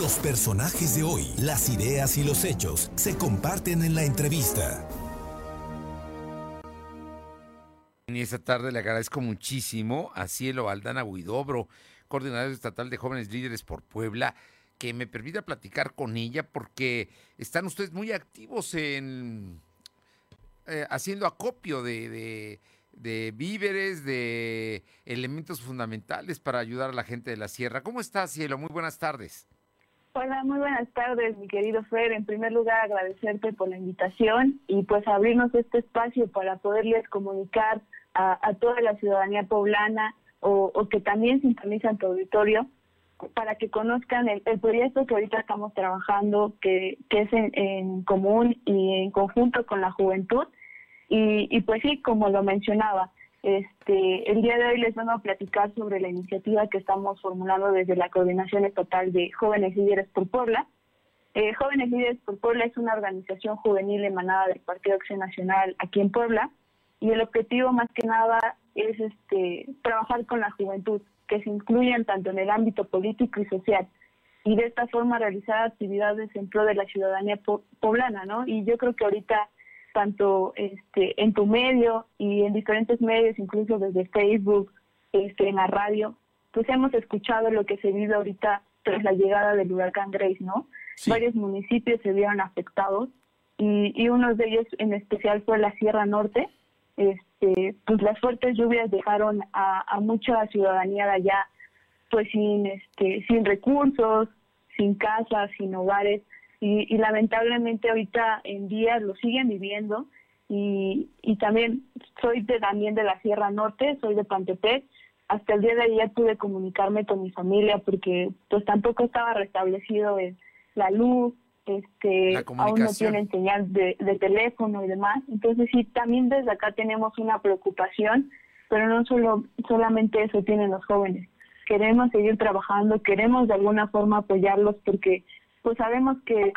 Los personajes de hoy, las ideas y los hechos se comparten en la entrevista. Y esta tarde le agradezco muchísimo a Cielo Aldana Huidobro, coordinador estatal de jóvenes líderes por Puebla, que me permita platicar con ella porque están ustedes muy activos en eh, haciendo acopio de, víveres, de elementos fundamentales para ayudar a la gente de la sierra. ¿Cómo estás, Cielo? Muy buenas tardes. Hola, muy buenas tardes, mi querido Fer. En primer lugar, agradecerte por la invitación y pues abrirnos este espacio para poderles comunicar a, toda la ciudadanía poblana o, que también sintonizan tu auditorio para que conozcan el, proyecto que ahorita estamos trabajando, que, es en, en, común y en conjunto con la juventud. Y, y pues sí, como lo mencionaba, este, el día de hoy les vamos a platicar sobre la iniciativa que estamos formulando desde la Coordinación Estatal de Jóvenes Líderes por Puebla. Eh, Jóvenes Líderes por Puebla es una organización juvenil emanada del Partido Acción Nacional aquí en Puebla y el objetivo más que nada es este, trabajar con la juventud, que se incluyan tanto en el ámbito político y social y de esta forma realizar actividades en pro de la ciudadanía poblana, ¿no? Y yo creo que ahorita tanto este, en tu medio y en diferentes medios, incluso desde Facebook, este, en la radio, pues hemos escuchado lo que se vive ahorita tras la llegada del huracán Grace, ¿no? Varios municipios se vieron afectados y, y uno de ellos en especial fue la Sierra Norte. Este, pues las fuertes lluvias dejaron a, a mucha ciudadanía de allá pues sin este sin recursos, sin casas, sin hogares y, lamentablemente ahorita en día lo siguen viviendo y, y también soy de, también de la Sierra Norte, soy de Pantepec. Hasta el día de ayer pude comunicarme con mi familia porque pues tampoco estaba restablecido la luz, este aún no tienen señal de, de teléfono y demás. Entonces sí, también desde acá tenemos una preocupación, pero no solo solamente eso tienen los jóvenes. Queremos seguir trabajando, queremos de alguna forma apoyarlos porque pues sabemos que,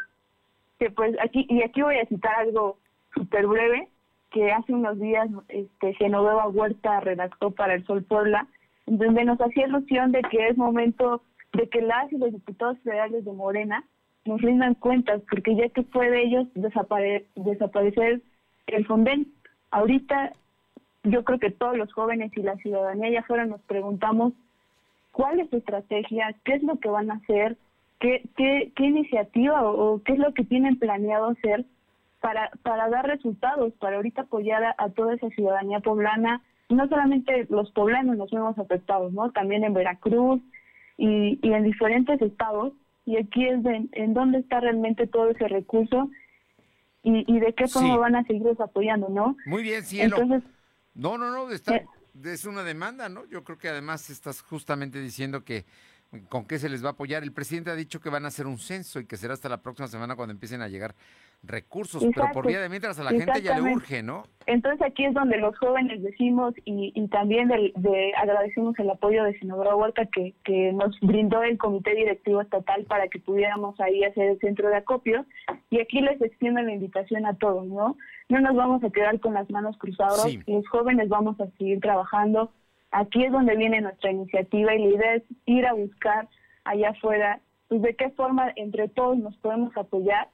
que pues aquí, y aquí voy a citar algo súper breve, que hace unos días este, Genoveva Huerta redactó para El Sol Puebla, donde nos hacía ilusión de que es momento de que las y los diputados federales de Morena nos rindan cuentas, porque ya que fue de ellos desapare desaparecer el Fonden. Ahorita yo creo que todos los jóvenes y la ciudadanía ya fuera nos preguntamos cuál es su estrategia, qué es lo que van a hacer, ¿Qué, qué, iniciativa o, qué es lo que tienen planeado hacer para, para dar resultados, para ahorita apoyar a, toda esa ciudadanía poblana? No solamente los poblanos nos vemos afectados, ¿no? También en Veracruz y, y en diferentes estados. Y aquí es en dónde está realmente todo ese recurso y, y de qué forma van a seguirlos apoyando, ¿no? Muy bien, cielo. Entonces, no, no, no, está, eh, es una demanda, ¿no? Yo creo que además estás justamente diciendo que con qué se les va a apoyar. El presidente ha dicho que van a hacer un censo y que será hasta la próxima semana cuando empiecen a llegar recursos, pero por día de mientras a la gente ya le urge, ¿no? Entonces aquí es donde los jóvenes decimos y, también de, agradecemos el apoyo de Senadora Huerta que, que nos brindó el comité directivo estatal para que pudiéramos ahí hacer el centro de acopio y aquí les extiendo la invitación a todos, ¿no? No nos vamos a quedar con las manos cruzadas, los jóvenes vamos a seguir trabajando Aquí es donde viene nuestra iniciativa y la idea es ir a buscar allá afuera, pues de qué forma entre todos nos podemos apoyar.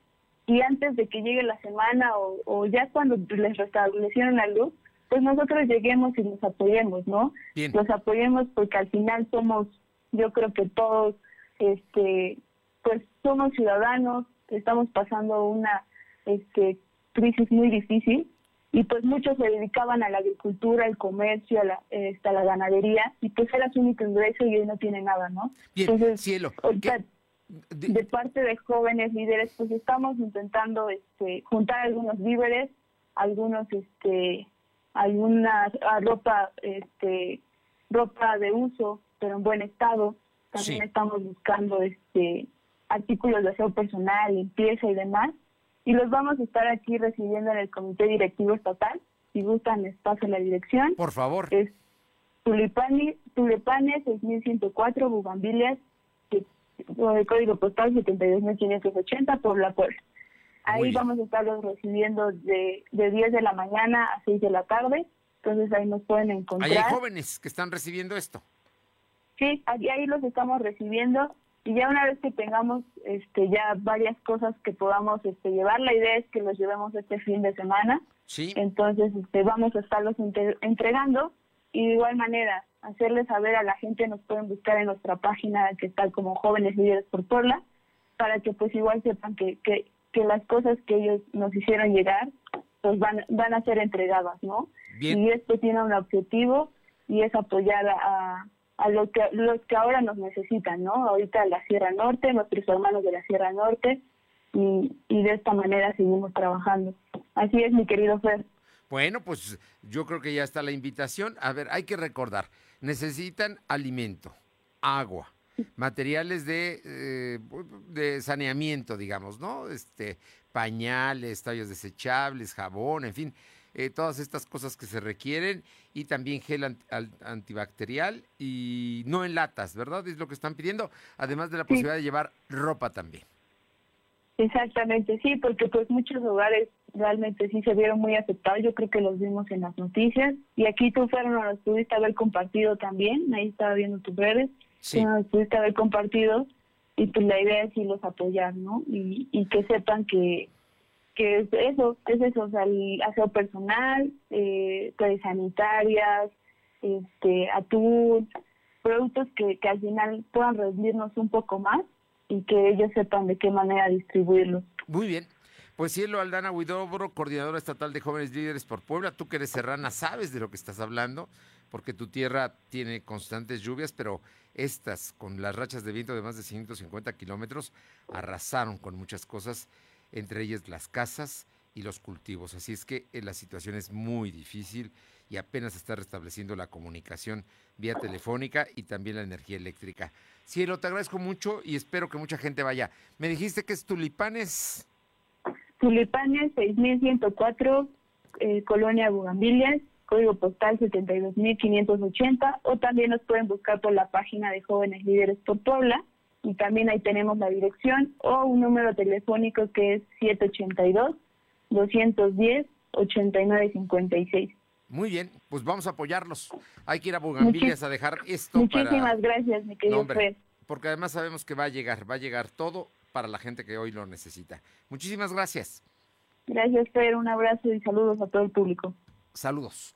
Y antes de que llegue la semana o, ya cuando les restablecieron la luz, pues nosotros lleguemos y nos apoyemos, ¿no? Los apoyemos porque al final somos, yo creo que todos, este, pues somos ciudadanos, estamos pasando una este, crisis muy difícil y pues muchos se dedicaban a la agricultura, al comercio, a la, este, la ganadería y pues era su único ingreso y hoy no tiene nada, ¿no? Entonces, cielo. de... parte de jóvenes líderes, pues estamos intentando este, juntar algunos víveres, algunos, este, alguna ropa, este, ropa de uso, pero en buen estado. También estamos buscando, este, artículos de aseo personal, limpieza y demás y los vamos a estar aquí recibiendo en el Comité Directivo Estatal. Si gustan, les paso la dirección. Por favor. Es Tulipani, Tulipanes 6104, Bugambilias, el código postal 72580, Puebla, Puebla. Ahí vamos a estarlos recibiendo de, de 10 de la mañana a 6 de la tarde. Entonces ahí nos pueden encontrar. hay jóvenes que están recibiendo esto. Sí, ahí, ahí los estamos recibiendo y ya una vez que tengamos este ya varias cosas que podamos este llevar la idea es que los llevemos este fin de semana Sí. entonces este vamos a estarlos entre- entregando y de igual manera hacerles saber a la gente nos pueden buscar en nuestra página que está como jóvenes líderes por Puebla para que pues igual sepan que, que, que las cosas que ellos nos hicieron llegar pues van van a ser entregadas no Bien. y esto tiene un objetivo y es apoyar a, a los que los que ahora nos necesitan, ¿no? Ahorita la Sierra Norte, nuestros hermanos de la Sierra Norte, y, y de esta manera seguimos trabajando. Así es, mi querido Fer. Bueno, pues yo creo que ya está la invitación. A ver, hay que recordar, necesitan alimento, agua, materiales de, eh, de saneamiento, digamos, ¿no? Este, pañales, tallos desechables, jabón, en fin, eh, todas estas cosas que se requieren y también gel ant- al- antibacterial y no en latas, ¿verdad? Es lo que están pidiendo, además de la Sí. posibilidad de llevar ropa también. Exactamente, sí, porque pues muchos hogares realmente sí se vieron muy afectados, yo creo que los vimos en las noticias, y aquí tú fueron, nos los pudiste haber compartido también, ahí estaba viendo tus redes, Sí. nos pudiste haber compartido, y pues la idea es irlos apoyar, ¿no? Y, y que sepan que, que es eso, es eso, o el aseo personal, eh, sanitarias, este, atún, productos que, que al final puedan rendirnos un poco más y que ellos sepan de qué manera distribuirlos. Muy bien. Pues Cielo Aldana Huidobro, coordinadora estatal de jóvenes líderes por Puebla, tú que eres serrana sabes de lo que estás hablando, porque tu tierra tiene constantes lluvias, pero estas, con las rachas de viento de más de 150 kilómetros, arrasaron con muchas cosas, entre ellas las casas y los cultivos. Así es que eh, la situación es muy difícil y apenas está restableciendo la comunicación vía telefónica y también la energía eléctrica. Cielo, te agradezco mucho y espero que mucha gente vaya. Me dijiste que es tulipanes. Tulipanes 6104, eh, Colonia Bugambilias, código postal 72580, o también nos pueden buscar por la página de Jóvenes Líderes por Puebla, y también ahí tenemos la dirección, o un número telefónico que es 782-210-8956. Muy bien, pues vamos a apoyarlos. Hay que ir a Bugambilias a dejar esto Muchísimas para... gracias, mi querido No, hombre, porque además sabemos que va a llegar, va a llegar todo para la gente que hoy lo necesita. Muchísimas gracias. Gracias, Fer. Un abrazo y saludos a todo el público. Saludos.